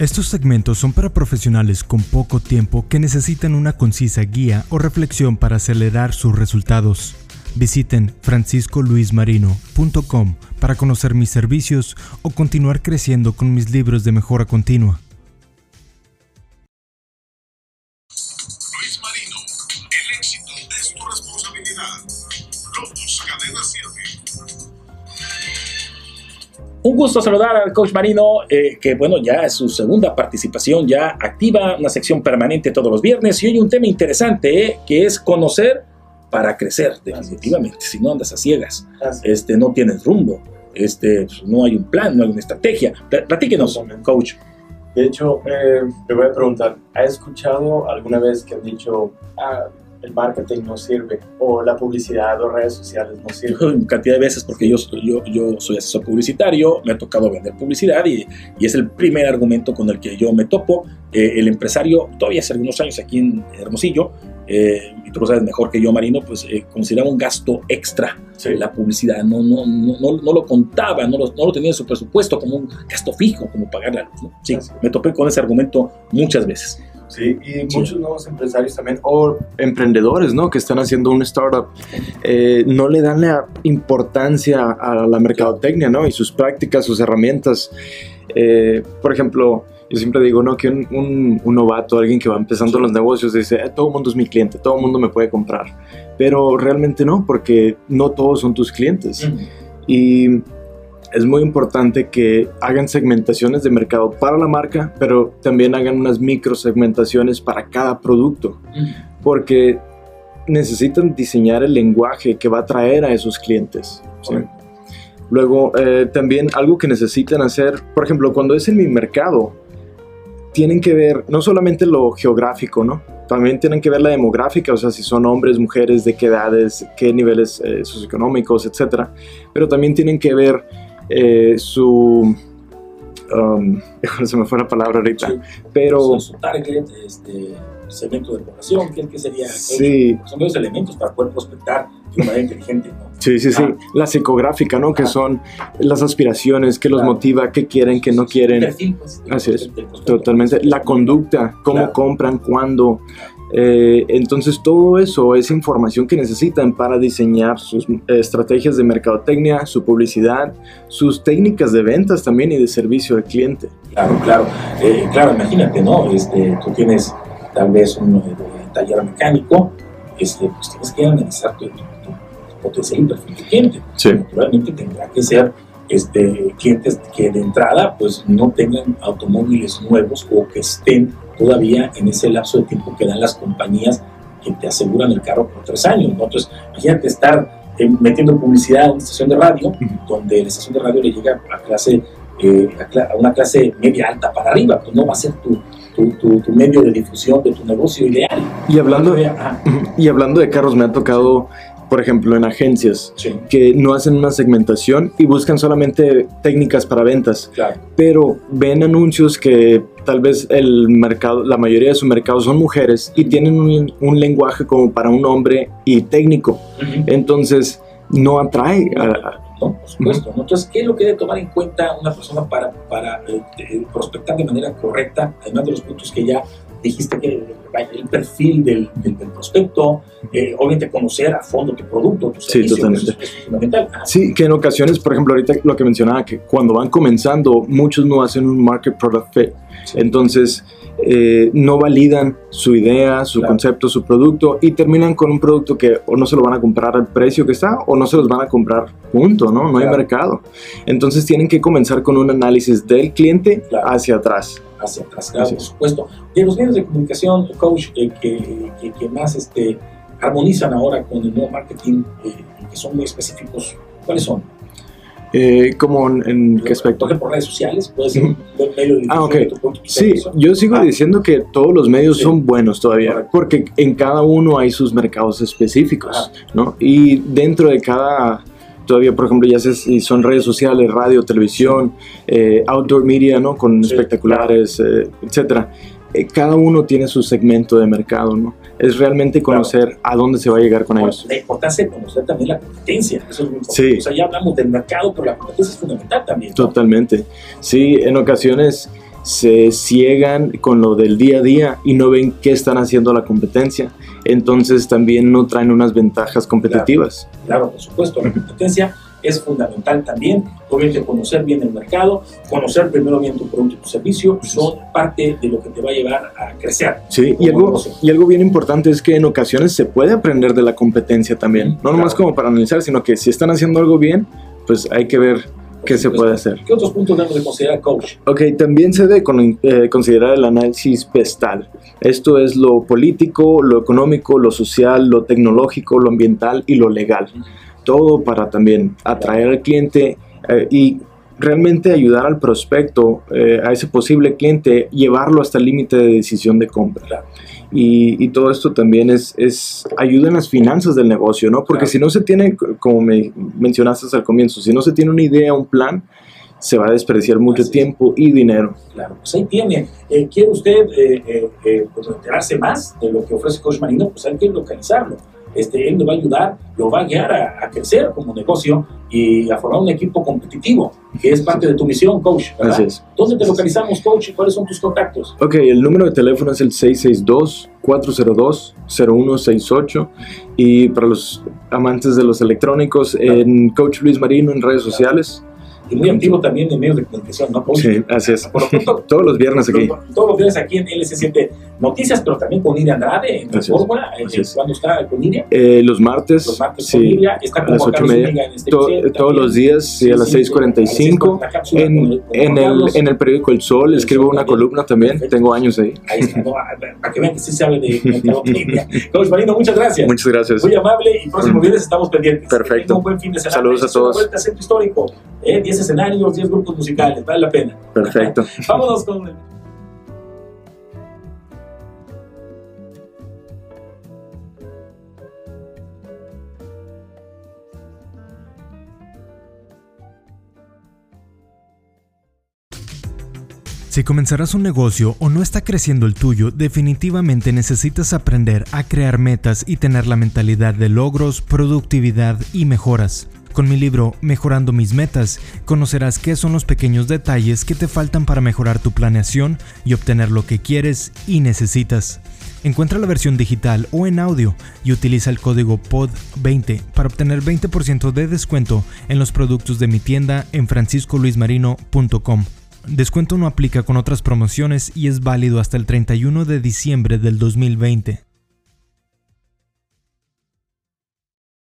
Estos segmentos son para profesionales con poco tiempo que necesitan una concisa guía o reflexión para acelerar sus resultados. Visiten franciscoluismarino.com para conocer mis servicios o continuar creciendo con mis libros de mejora continua. Un gusto saludar al coach Marino, eh, que bueno, ya es su segunda participación, ya activa una sección permanente todos los viernes y hoy un tema interesante, eh, que es conocer para crecer, definitivamente. Si no andas a ciegas, este, no tienes rumbo, este, pues, no hay un plan, no hay una estrategia. Pl- Platíquenos, coach. De hecho, eh, te voy a preguntar, ¿has escuchado alguna vez que han dicho, ah, el marketing no sirve, o la publicidad o redes sociales no sirven? cantidad de veces porque yo, yo, yo soy asesor publicitario, me ha tocado vender publicidad y, y es el primer argumento con el que yo me topo. Eh, el empresario, todavía hace algunos años aquí en Hermosillo, eh, y tú lo sabes mejor que yo, Marino, pues eh, consideraba un gasto extra Sí. la publicidad, no, no, no, no, no lo contaba, no lo, no lo tenía en su presupuesto como un gasto fijo, como pagar la luz. ¿no? Sí, Así. me topé con ese argumento muchas veces. Sí, y muchos nuevos empresarios también, o emprendedores, ¿no? Que están haciendo un startup, eh, no le dan la importancia a la mercadotecnia, ¿no? Y sus prácticas, sus herramientas. Eh, por ejemplo, yo siempre digo, ¿no? Que un, un- un novato, alguien que va empezando los negocios, dice, "Eh, todo el mundo es mi cliente, todo el mundo me puede comprar. Pero realmente no, porque no todos son tus clientes. Y es muy importante que hagan segmentaciones de mercado para la marca, pero también hagan unas micro segmentaciones para cada producto, porque necesitan diseñar el lenguaje que va a atraer a esos clientes. ¿sí? Correcto. Luego, eh, también algo que necesitan hacer, por ejemplo, cuando es en mi mercado, tienen que ver no solamente lo geográfico, ¿no? También tienen que ver la demográfica, o sea, si son hombres, mujeres, de qué edades, qué niveles eh, socioeconómicos, etcétera. Pero también tienen que ver eh, su... um, se me fue la palabra ahorita. Sí. Pero Su- su target, este, segmento de población, ¿qué, qué sería? Sí. Son varios elementos para poder prospectar de manera inteligente, ¿no? Sí, sí, sí. Ah. La psicográfica, ¿no? Que Ah. son las aspiraciones, que los motiva, qué quieren, qué no quieren. Perfil, pues, Así es. Totalmente. La conducta, cómo Claro. compran, cuándo. Eh, entonces, todo eso es información que necesitan para diseñar sus eh, estrategias de mercadotecnia, su publicidad, sus técnicas de ventas también y de servicio al cliente. Claro, claro. Eh, claro, imagínate, ¿no? Este, tú tienes tal vez un eh, taller mecánico, este, pues tienes que analizar tu, tu- tu potencial y perfil de cliente. Sí. Naturalmente tendrá que ser este, clientes que de entrada pues no tengan automóviles nuevos o que estén todavía en ese lapso de tiempo que dan las compañías que te aseguran el carro por tres años. ¿no? Entonces, imagínate estar eh, metiendo publicidad a una estación de radio, donde la estación de radio le llega a clase eh, a, cla- a una clase media alta para arriba, pues no va a ser tu, tu, tu- tu medio de difusión de tu negocio ideal. Y hablando, Ah, y hablando de carros, me ha tocado, por ejemplo, en agencias sí, que no hacen una segmentación y buscan solamente técnicas para ventas. claro. pero ven anuncios que tal vez el mercado, la mayoría de su mercado son mujeres y tienen un, un lenguaje como para un hombre y técnico. Entonces no atrae a, ¿no? Por supuesto. ¿no? Entonces, ¿qué es lo que debe tomar en cuenta una persona para, para eh, eh, prospectar de manera correcta, además de los puntos que ya dijiste que el perfil del, del, del prospecto, eh, obviamente conocer a fondo tu producto, tu Sí, servicio, totalmente. eso es, eso es fundamental. Ah, Sí, que en ocasiones, por ejemplo, ahorita lo que mencionaba, que cuando van comenzando, muchos no hacen un market product fit. sí. Entonces, eh, no validan su idea, su Claro. concepto, su producto y terminan con un producto que o no se lo van a comprar al precio que está o no se los van a comprar, punto, ¿no? No hay Claro. mercado. Entonces, tienen que comenzar con un análisis del cliente Claro. hacia atrás. Hacia atrás, claro, por es. supuesto. De los medios de comunicación, coach, eh, que, que, que más este, armonizan ahora con el nuevo marketing, eh, que son muy específicos, ¿cuáles son? Eh, ¿Cómo en, en qué Por aspecto? ejemplo, redes sociales, puede ser medio de Ah, ok. de tu Sí, yo sigo Ah. diciendo que todos los medios Sí. son buenos todavía, Correcto. porque en cada uno hay sus mercados específicos. ¿no? Y dentro de cada, todavía, por ejemplo, ya sé si son redes sociales, radio, televisión, eh, outdoor media, ¿no? Con Sí, espectaculares, eh, etcétera. Eh, cada uno tiene su segmento de mercado, ¿no? Es realmente conocer a dónde se va a llegar con Bueno, ellos. la importancia de conocer también la competencia, eso es muy importante. Sí. O sea, ya hablamos del mercado, pero la competencia es fundamental también. ¿no? Totalmente. Sí, en ocasiones se ciegan con lo del día a día y no ven qué están haciendo la competencia. Entonces también no traen unas ventajas competitivas. Claro, por supuesto, la competencia es fundamental también. Obviamente conocer bien el mercado, conocer primero bien tu producto y tu servicio, son parte de lo que te va a llevar a crecer. Sí, y algo, y algo bien importante es que en ocasiones se puede aprender de la competencia también. No nomás como para analizar, sino que si están haciendo algo bien, pues hay que ver qué se puede hacer. ¿Qué otros puntos debemos de considerar, coach? Ok, también se debe eh, considerar el análisis pestal. Esto es lo político, lo económico, lo social, lo tecnológico, lo ambiental y lo legal todo para también atraer al cliente eh, y realmente ayudar al prospecto, eh, a ese posible cliente, llevarlo hasta el límite de decisión de compra. Y, todo esto también es, es, ayuda en las finanzas del negocio, ¿no? Porque si no se tiene, como me mencionaste al comienzo, si no se tiene una idea, un plan, se va a desperdiciar mucho tiempo y dinero. Claro, pues ahí tiene. Eh, ¿Quiere usted pues enterarse más de lo que ofrece Coach Marino? Pues hay que localizarlo este, él le va a ayudar, lo va a guiar a, crecer como negocio y a formar un equipo competitivo, que es parte de tu misión, coach. ¿verdad? ¿Dónde te localizamos, coach, y cuáles son tus contactos? Ok, el número de teléfono es el 662-402-0168 y para los amantes de los electrónicos, en Coach Luis Marino en redes sociales y muy activo también en medios de comunicación, ¿no? Sí, así es. todos los viernes aquí. Todos los viernes aquí en LC7 Noticias, pero también con Iria Andrade en Fórmula. Eh, ¿Cuándo está con Iria? Eh, los martes. Los martes sí, con Iria. Está a las 8 y media. En este todos los días, sí, a las 6.45. En, en, el, en el periódico El Sol escribo una columna también. Tengo años ahí. Ahí está, para que vean que sí sabe de mercadotecnia. Coach Marino, muchas gracias. Muchas gracias. Muy amable y próximo viernes estamos pendientes. Perfecto. Un buen fin de semana. Saludos a todos. Vuelta Centro Histórico. Eh, 10 escenarios, 10 grupos musicales, vale la pena. Perfecto. Vámonos con el... Si comenzarás un negocio o no está creciendo el tuyo, definitivamente necesitas aprender a crear metas y tener la mentalidad de logros, productividad y mejoras. Con mi libro Mejorando mis metas, conocerás qué son los pequeños detalles que te faltan para mejorar tu planeación y obtener lo que quieres y necesitas. Encuentra la versión digital o en audio y utiliza el código POD20 para obtener 20% de descuento en los productos de mi tienda en franciscoluismarino.com. Descuento no aplica con otras promociones y es válido hasta el 31 de diciembre del 2020.